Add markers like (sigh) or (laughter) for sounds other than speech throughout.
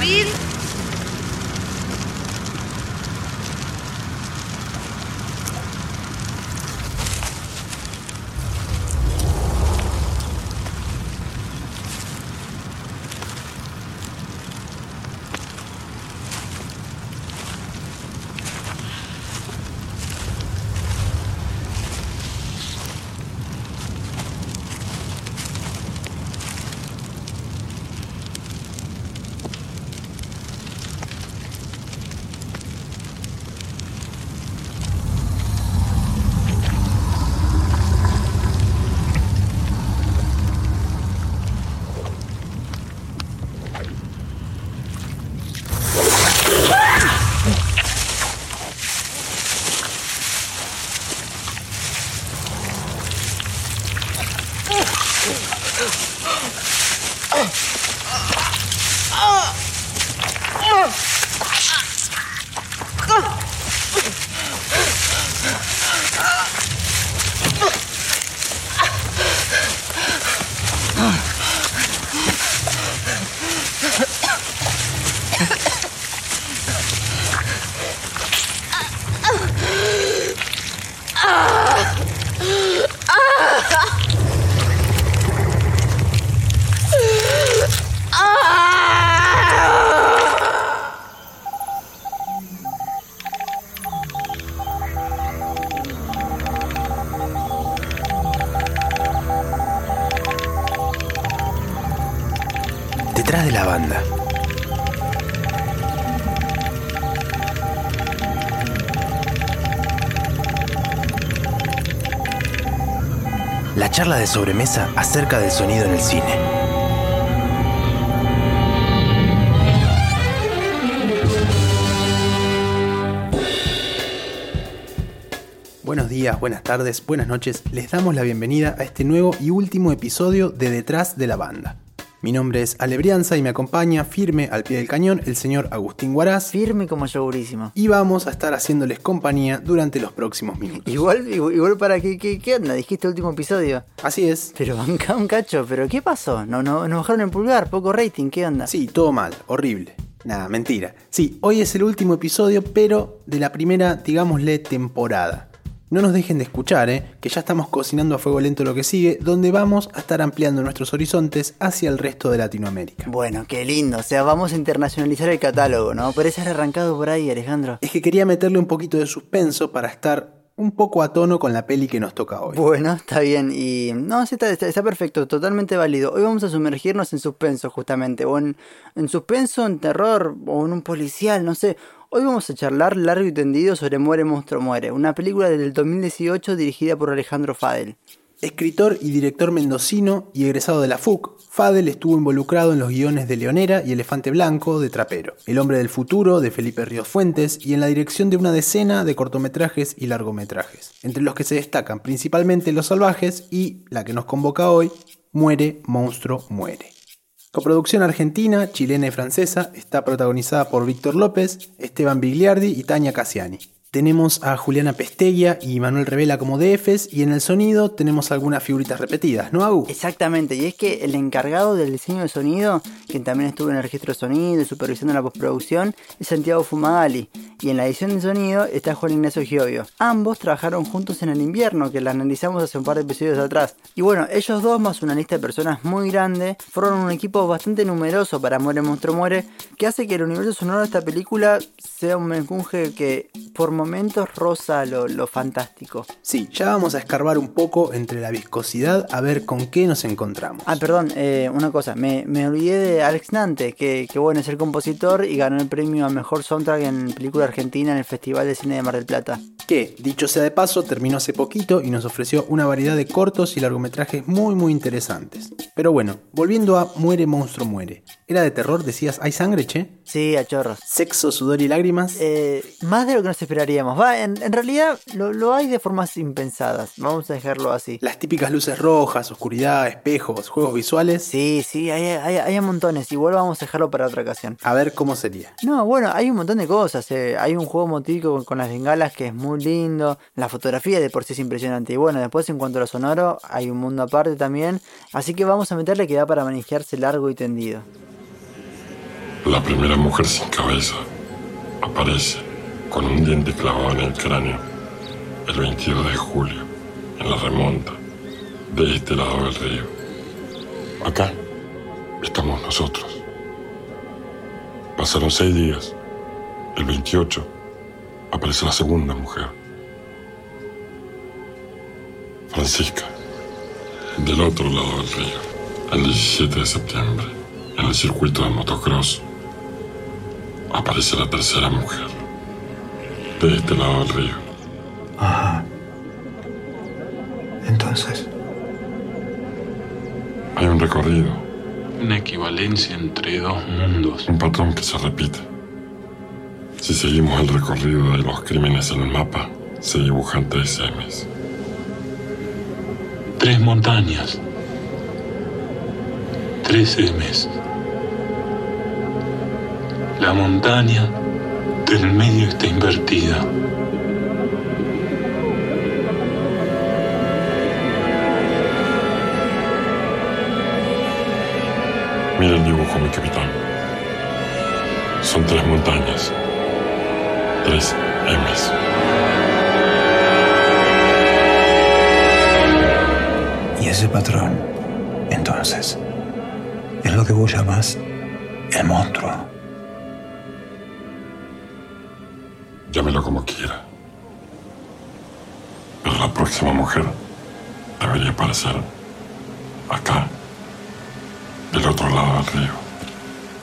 David. La charla de sobremesa acerca del sonido en el cine. Buenos días, buenas tardes, buenas noches. Les damos la bienvenida a este nuevo y último episodio de Detrás de la Banda. Mi nombre es Alebrianza y me acompaña firme al pie del cañón el señor Agustín Guaraz. Firme como yogurísimo. Y vamos a estar haciéndoles compañía durante los próximos minutos. Igual, igual, igual para qué, qué, qué onda, dijiste último episodio. Así es. Pero banca un cacho, pero ¿qué pasó? No, no, nos bajaron el pulgar, poco rating, ¿qué onda? Sí, todo mal, horrible. Nada, mentira. Sí, hoy es el último episodio, pero de la primera, digámosle, temporada. No nos dejen de escuchar, ¿eh? que ya estamos cocinando a fuego lento lo que sigue, donde vamos a estar ampliando nuestros horizontes hacia el resto de Latinoamérica. Bueno, qué lindo, o sea, vamos a internacionalizar el catálogo, ¿no? Parece haber arrancado por ahí, Alejandro. Es que quería meterle un poquito de suspenso para estar un poco a tono con la peli que nos toca hoy. Bueno, está bien, y... No, sí, está, está, está perfecto, totalmente válido. Hoy vamos a sumergirnos en suspenso, justamente, o en, en suspenso, en terror, o en un policial, no sé... Hoy vamos a charlar largo y tendido sobre Muere Monstruo Muere, una película del 2018 dirigida por Alejandro Fadel. Escritor y director mendocino y egresado de la FUC, Fadel estuvo involucrado en los guiones de Leonera y Elefante Blanco de Trapero, El hombre del futuro de Felipe Ríos Fuentes y en la dirección de una decena de cortometrajes y largometrajes, entre los que se destacan principalmente Los Salvajes y, la que nos convoca hoy, Muere Monstruo Muere. Coproducción argentina, chilena y francesa, está protagonizada por Víctor López, Esteban Bigliardi y Tania Cassiani. Tenemos a Juliana Pesteglia y Manuel Revela como DFs y en el sonido tenemos algunas figuritas repetidas, ¿no, Agu? Exactamente, y es que el encargado del diseño de sonido, quien también estuvo en el registro de sonido y supervisando la postproducción, es Santiago Fumagali, y en la edición de sonido está Juan Ignacio Giovio. Ambos trabajaron juntos en el invierno, que la analizamos hace un par de episodios atrás. Y bueno, ellos dos más una lista de personas muy grande, fueron un equipo bastante numeroso para Muere Monstruo Muere, que hace que el universo sonoro de esta película sea un menjunje que por momentos rosa lo, lo, fantástico. Sí, ya vamos a escarbar un poco entre la viscosidad a ver con qué nos encontramos. Ah, perdón, eh, una cosa, me, me, olvidé de Alex Nante, que, que, bueno, es el compositor y ganó el premio a Mejor Soundtrack en Película Argentina en el Festival de Cine de Mar del Plata. Que, dicho sea de paso, terminó hace poquito y nos ofreció una variedad de cortos y largometrajes muy muy interesantes. Pero bueno, volviendo a Muere Monstruo Muere. ¿Era de terror? Decías, ¿hay sangre, che? Sí, a chorros. ¿Sexo, sudor y lágrimas? Eh, más de lo que nos Va, en, en realidad lo, lo, hay de formas impensadas. Vamos a dejarlo así. Las típicas luces rojas, oscuridad, espejos, juegos visuales. Sí, sí, hay, hay, hay montones. Igual vamos a dejarlo para otra ocasión. A ver cómo sería. No, bueno, hay un montón de cosas. Eh. Hay un juego motívico con, con las bengalas que es muy lindo. La fotografía de por sí es impresionante. Y bueno, después en cuanto a lo sonoro, hay un mundo aparte también. Así que vamos a meterle que da para manejarse largo y tendido. La primera mujer sin cabeza aparece con un diente clavado en el cráneo el 22 de julio en la remonta de este lado del río. Acá estamos nosotros. Pasaron seis días. El 28 aparece la segunda mujer. Francisca, del otro lado del río, el 17 de septiembre, en el circuito de motocross, aparece la tercera mujer, de este lado del río. Ajá. Entonces, Hay un recorrido, Una equivalencia entre dos mundos. un patrón que se repite. Si seguimos el recorrido de los crímenes en el mapa, se dibujan tres M's. Tres montañas. Tres M's. La montaña del medio está invertida. Mira el dibujo, mi capitán. Son tres montañas. Tres M's. y ese patrón, entonces, es lo que vos llamás el monstruo. Próxima mujer debería aparecer acá, del otro lado del río.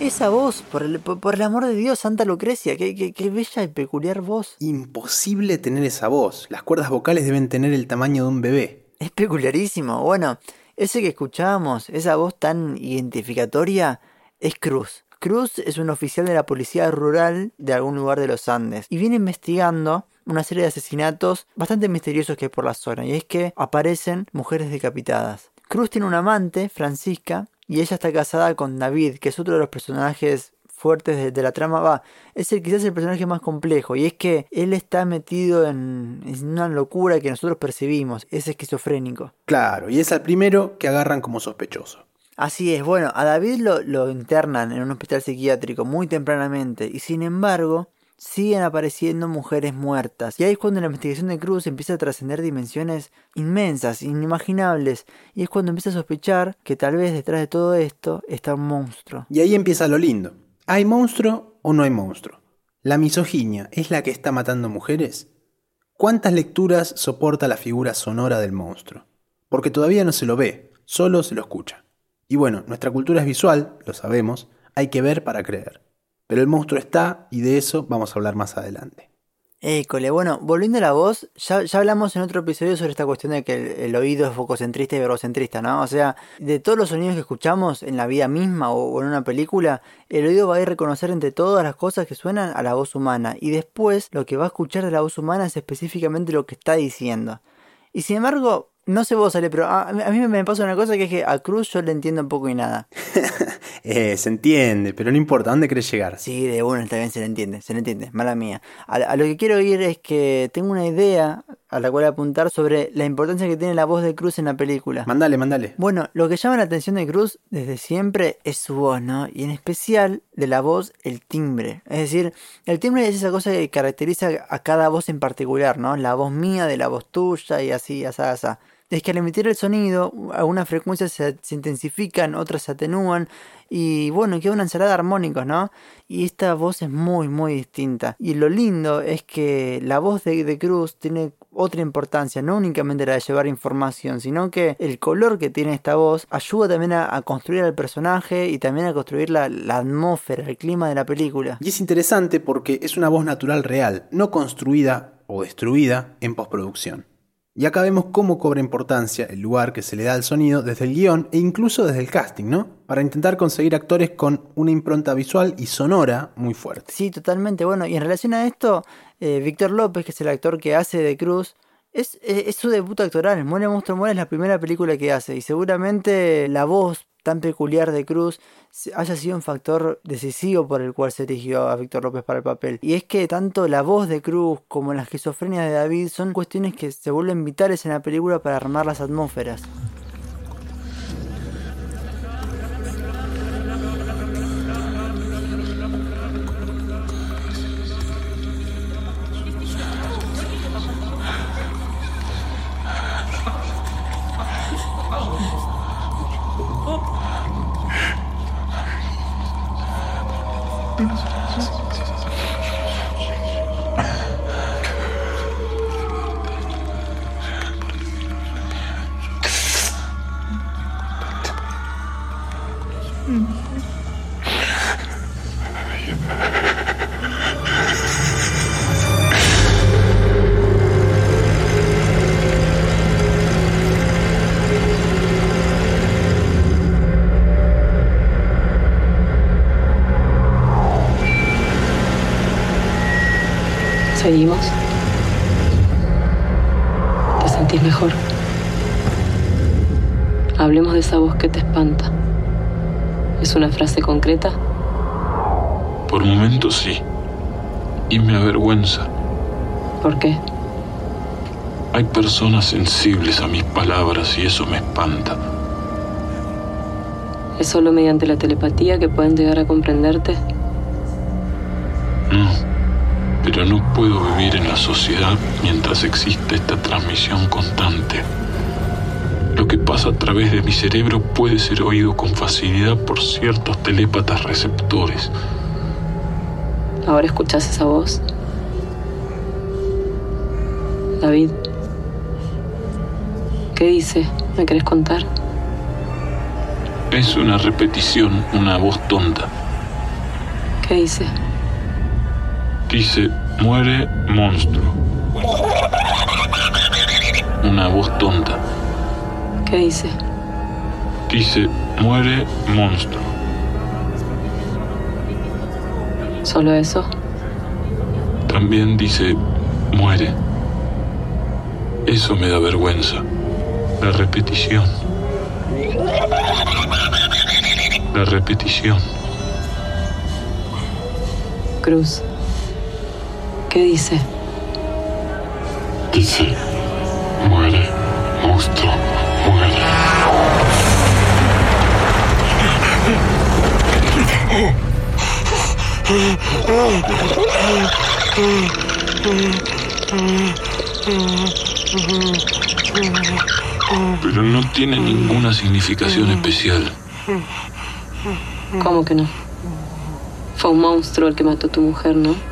Esa voz, por el, por, por el amor de Dios, Santa Lucrecia, qué, qué, qué bella y peculiar voz. Imposible tener esa voz. Las cuerdas vocales deben tener el tamaño de un bebé. Es peculiarísimo. Bueno, ese que escuchábamos, esa voz tan identificatoria, es Cruz. Cruz es un oficial de la policía rural de algún lugar de los Andes y viene investigando una serie de asesinatos bastante misteriosos que hay por la zona y es que aparecen mujeres decapitadas. Cruz tiene una amante, Francisca, y ella está casada con David, que es otro de los personajes fuertes de, de la trama. Va, es el, quizás el personaje más complejo, y es que él está metido en, en una locura que nosotros percibimos, es esquizofrénico. Claro, y es al primero que agarran como sospechoso. Así es, bueno, a David lo, lo internan en un hospital psiquiátrico muy tempranamente, y sin embargo, siguen apareciendo mujeres muertas. Y ahí es cuando la investigación de Cruz empieza a trascender dimensiones inmensas, inimaginables. Y es cuando empieza a sospechar que tal vez detrás de todo esto está un monstruo. Y ahí empieza lo lindo. ¿Hay monstruo o no hay monstruo? ¿La misoginia es la que está matando mujeres? ¿Cuántas lecturas soporta la figura sonora del monstruo? Porque todavía no se lo ve, solo se lo escucha. Y bueno, nuestra cultura es visual, lo sabemos, hay que ver para creer. Pero el monstruo está y de eso vamos a hablar más adelante. École, bueno, volviendo a la voz, ya, ya hablamos en otro episodio sobre esta cuestión de que el, oído es fococentrista y verbocentrista, ¿no? O sea, de todos los sonidos que escuchamos en la vida misma o, o en una película, el oído va a ir a reconocer entre todas las cosas que suenan a la voz humana y después lo que va a escuchar de la voz humana es específicamente lo que está diciendo. Y sin embargo, no sé vos, Ale, pero a, a mí me pasa una cosa que es que a Cruz yo le entiendo un poco y nada. (laughs) Eh, se entiende, pero no importa, ¿dónde querés llegar? Sí, de bueno, está bien, se le entiende, se le entiende, mala mía. A, a lo que quiero ir es que tengo una idea a la cual apuntar sobre la importancia que tiene la voz de Cruz en la película. Mandale, mandale. Bueno, lo que llama la atención de Cruz desde siempre es su voz, ¿no? Y en especial de la voz, el timbre. Es decir, el timbre es esa cosa que caracteriza a cada voz en particular, ¿no? La voz mía de la voz tuya y así, así, así. Es que al emitir el sonido, algunas frecuencias se, se intensifican, otras se atenúan y bueno, queda una ensalada de armónicos, ¿no? Y esta voz es muy, muy distinta. Y lo lindo es que la voz de, Cruz tiene otra importancia, no únicamente la de llevar información, sino que el color que tiene esta voz ayuda también a, a construir al personaje y también a construir la, atmósfera, el clima de la película. Y es interesante porque es una voz natural real, no construida o destruida en postproducción. Y acá vemos cómo cobra importancia el lugar que se le da al sonido desde el guion e incluso desde el casting, ¿no? Para intentar conseguir actores con una impronta visual y sonora muy fuerte. Sí, totalmente. Bueno, y en relación a esto, eh, Víctor López, que es el actor que hace de Cruz, es, es, es su debut actoral. Muere Monstruo Muere es la primera película que hace y seguramente la voz tan peculiar de Cruz haya sido un factor decisivo por el cual se eligió a Víctor López para el papel. Y es que tanto la voz de Cruz como la esquizofrenia de David son cuestiones que se vuelven vitales en la película para armar las atmósferas. Oh. ¿Seguimos? ¿Te sentís mejor? Hablemos de esa voz que te espanta. ¿Es una frase concreta? Por momentos sí. Y me avergüenza. ¿Por qué? Hay personas sensibles a mis palabras y eso me espanta. ¿Es solo mediante la telepatía que pueden llegar a comprenderte? No, pero no puedo vivir en la sociedad mientras existe esta transmisión constante. Lo que pasa a través de mi cerebro puede ser oído con facilidad por ciertos telépatas receptores. ¿Ahora escuchas esa voz? David, ¿qué dice? ¿Me querés contar? Es una repetición, una voz tonta. ¿Qué dice? Dice, muere monstruo. Una voz tonta. ¿Qué dice? Dice, muere monstruo. ¿Solo eso? También dice, muere. Eso me da vergüenza. La repetición. La repetición. Cruz. ¿Qué dice? Dice, muere, monstruo, muere. Pero no tiene ninguna significación especial. ¿Cómo que no? Fue un monstruo el que mató a tu mujer, ¿no?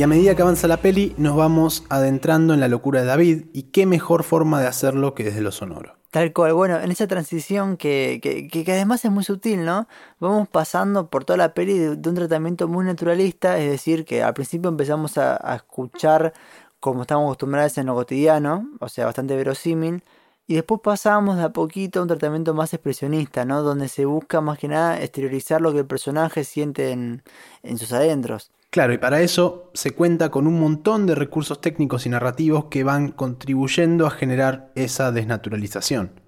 Y a medida que avanza la peli, nos vamos adentrando en la locura de David, y qué mejor forma de hacerlo que desde lo sonoro. Tal cual, bueno, en esa transición que, que, que además es muy sutil, ¿no? Vamos pasando por toda la peli de, un tratamiento muy naturalista, es decir, que al principio empezamos a, a escuchar como estamos acostumbrados en lo cotidiano, o sea, bastante verosímil, y después pasamos de a poquito a un tratamiento más expresionista, ¿no? Donde se busca más que nada exteriorizar lo que el personaje siente en, en sus adentros. Claro, y para eso se cuenta con un montón de recursos técnicos y narrativos que van contribuyendo a generar esa desnaturalización.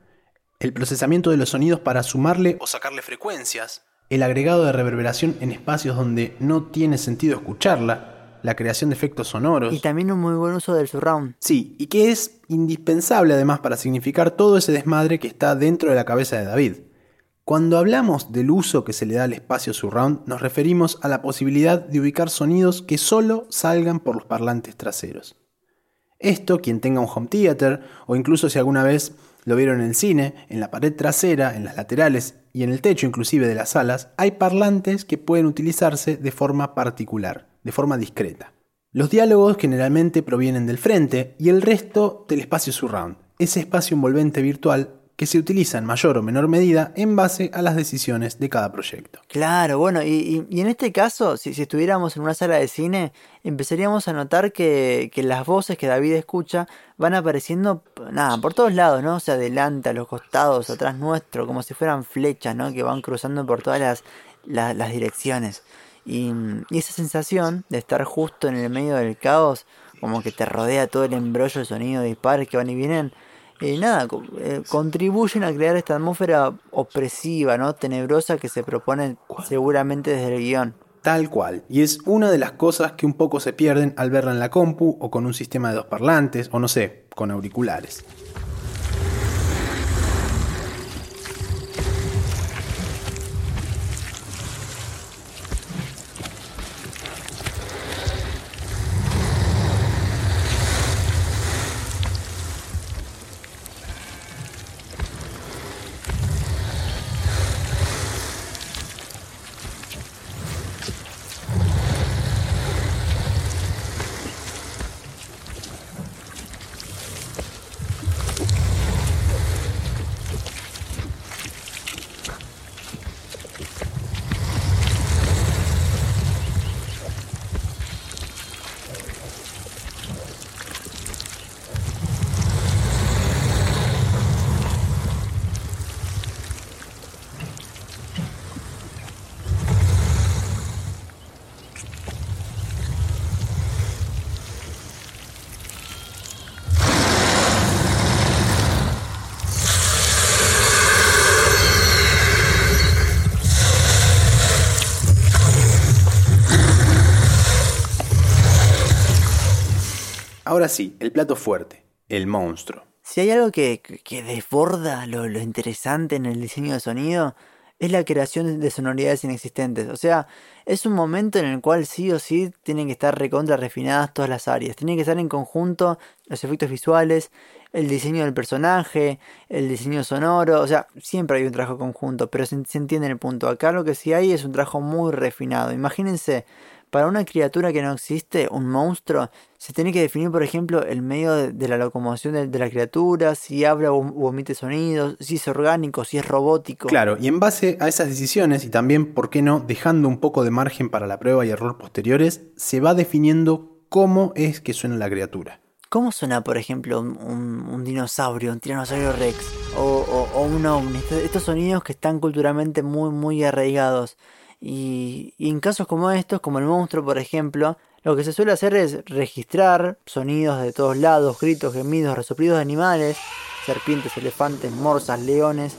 El procesamiento de los sonidos para sumarle o sacarle frecuencias, el agregado de reverberación en espacios donde no tiene sentido escucharla, la creación de efectos sonoros. Y también un muy buen uso del surround. Sí, y que es indispensable además para significar todo ese desmadre que está dentro de la cabeza de David. Cuando hablamos del uso que se le da al espacio surround, nos referimos a la posibilidad de ubicar sonidos que solo salgan por los parlantes traseros. Esto, quien tenga un home theater, o incluso si alguna vez lo vieron en el cine, en la pared trasera, en las laterales y en el techo inclusive de las salas, hay parlantes que pueden utilizarse de forma particular, de forma discreta. Los diálogos generalmente provienen del frente y el resto del espacio surround, ese espacio envolvente virtual que se utiliza en mayor o menor medida en base a las decisiones de cada proyecto. Claro, bueno, y, y, en este caso, si, estuviéramos en una sala de cine, empezaríamos a notar que, que, las voces que David escucha van apareciendo, nada, por todos lados, ¿no? O sea, adelante, a los costados, atrás nuestro, como si fueran flechas, ¿no? Que van cruzando por todas las, las, direcciones. Y, y esa sensación de estar justo en el medio del caos, como que te rodea todo el embrollo de sonido de disparos que van y vienen, eh, nada, eh, contribuyen a crear esta atmósfera opresiva, ¿no? Tenebrosa que se propone seguramente desde el guion. Tal cual, y es una de las cosas que un poco se pierden al verla en la compu o con un sistema de dos parlantes o no sé, con auriculares. Ahora sí, el plato fuerte, el monstruo. Si hay algo que, que desborda lo, lo interesante en el diseño de sonido, es la creación de sonoridades inexistentes. O sea, es un momento en el cual sí o sí tienen que estar recontra refinadas todas las áreas. Tienen que estar en conjunto los efectos visuales, el diseño del personaje, el diseño sonoro. O sea, siempre hay un trabajo conjunto, pero se, se entiende el punto. Acá lo que sí hay es un trabajo muy refinado. Imagínense para una criatura que no existe, un monstruo, se tiene que definir, por ejemplo, el medio de, la locomoción de, la criatura, si habla o, emite sonidos, si es orgánico, si es robótico. Claro, y en base a esas decisiones, y también, ¿por qué no?, dejando un poco de margen para la prueba y error posteriores, se va definiendo cómo es que suena la criatura. ¿Cómo suena, por ejemplo, un, dinosaurio, un tiranosaurio rex o, o un ovni? Estos sonidos que están culturalmente muy, muy arraigados. Y, en casos como estos, como el monstruo por ejemplo, lo que se suele hacer es registrar sonidos de todos lados, gritos, gemidos, resoplidos de animales, serpientes, elefantes, morsas, leones,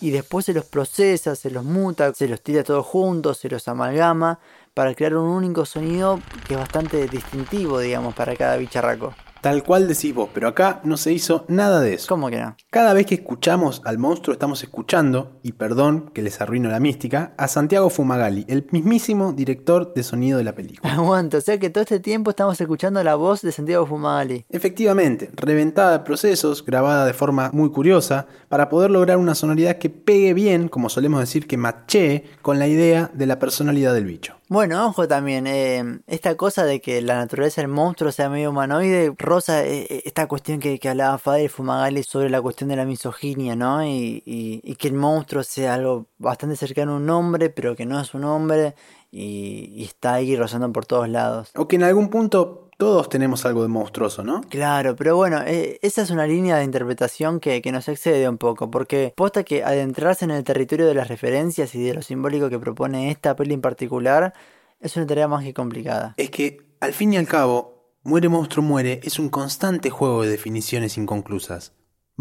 y después se los procesa, se los muta, se los tira todos juntos, se los amalgama para crear un único sonido que es bastante distintivo, digamos, para cada bicharraco. Tal cual decís vos, pero acá no se hizo nada de eso. ¿Cómo que no? Cada vez que escuchamos al monstruo estamos escuchando, y perdón que les arruino la mística, a Santiago Fumagalli, el mismísimo director de sonido de la película. Aguanta, o sea que todo este tiempo estamos escuchando la voz de Santiago Fumagalli. Efectivamente, reventada de procesos, grabada de forma muy curiosa, para poder lograr una sonoridad que pegue bien, como solemos decir, que machee con la idea de la personalidad del bicho. Bueno, ojo también, eh, esta cosa de que la naturaleza del monstruo sea medio humanoide, rosa eh, eh, esta cuestión que, que hablaba Fadel Fumagalli sobre la cuestión de la misoginia, ¿no? Y, y, que el monstruo sea algo bastante cercano a un hombre, pero que no es un hombre y, y está ahí rozando por todos lados. O que en algún punto todos tenemos algo de monstruoso, ¿no? Claro, pero bueno, eh, esa es una línea de interpretación que, que, nos excede un poco, porque posta que adentrarse en el territorio de las referencias y de lo simbólico que propone esta peli en particular es una tarea más que complicada. Es que, al fin y al cabo, Muere Monstruo Muere es un constante juego de definiciones inconclusas.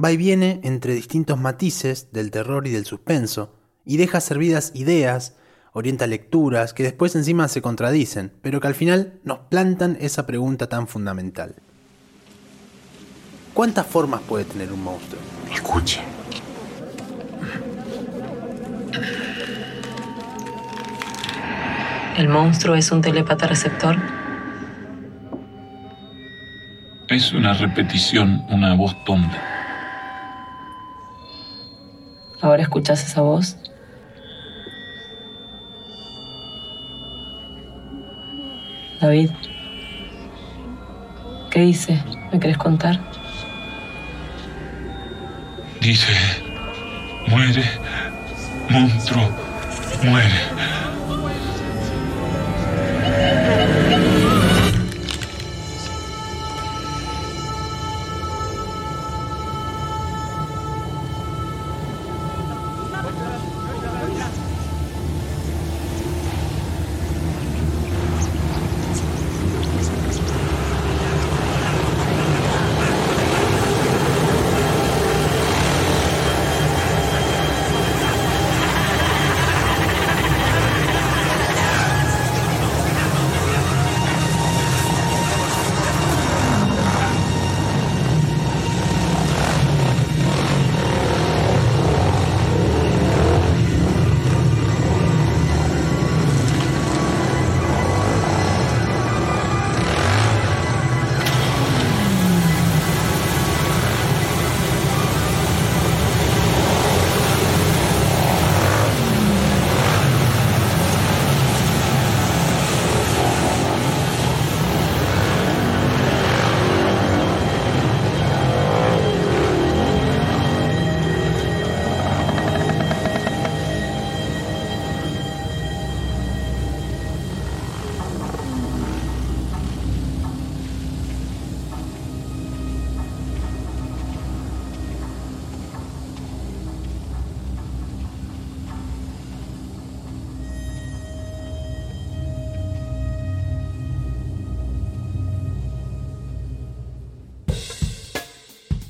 Va y viene entre distintos matices del terror y del suspenso, y deja servidas ideas, orienta lecturas que después encima se contradicen, pero que al final nos plantan esa pregunta tan fundamental. ¿Cuántas formas puede tener un monstruo? Escuche. ¿El monstruo es un telepata receptor? Es una repetición, una voz tonta. ¿Ahora escuchas esa voz? David. ¿Qué dice? ¿Me querés contar? Dice, muere, monstruo, muere.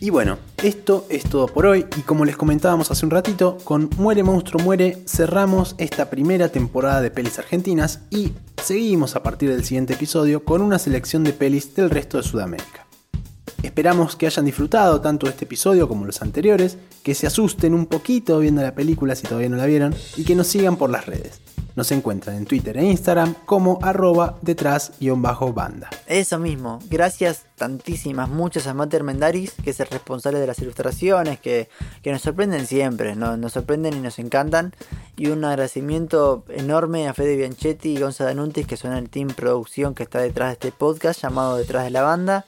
Y bueno, esto es todo por hoy y como les comentábamos hace un ratito, con Muere Monstruo Muere cerramos esta primera temporada de pelis argentinas y seguimos a partir del siguiente episodio con una selección de pelis del resto de Sudamérica. Esperamos que hayan disfrutado tanto este episodio como los anteriores, que se asusten un poquito viendo la película si todavía no la vieron y que nos sigan por las redes. Nos encuentran en Twitter e Instagram como arroba detrás-banda. Eso mismo, gracias tantísimas, muchas a Mater Mendaris, que es el responsable de las ilustraciones, que, que nos sorprenden siempre, ¿no? nos sorprenden y nos encantan. Y un agradecimiento enorme a Fede Bianchetti y Gonzalo Danuntis, que son el team producción que está detrás de este podcast llamado Detrás de la Banda.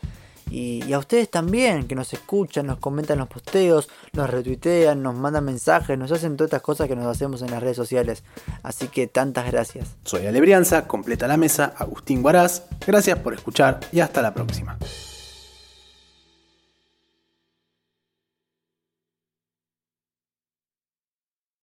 Y, a ustedes también, que nos escuchan, nos comentan los posteos, nos retuitean, nos mandan mensajes, nos hacen todas estas cosas que nos hacemos en las redes sociales. Así que tantas gracias. Soy Alebrianza, completa la mesa, Agustín Guaraz. Gracias por escuchar y hasta la próxima.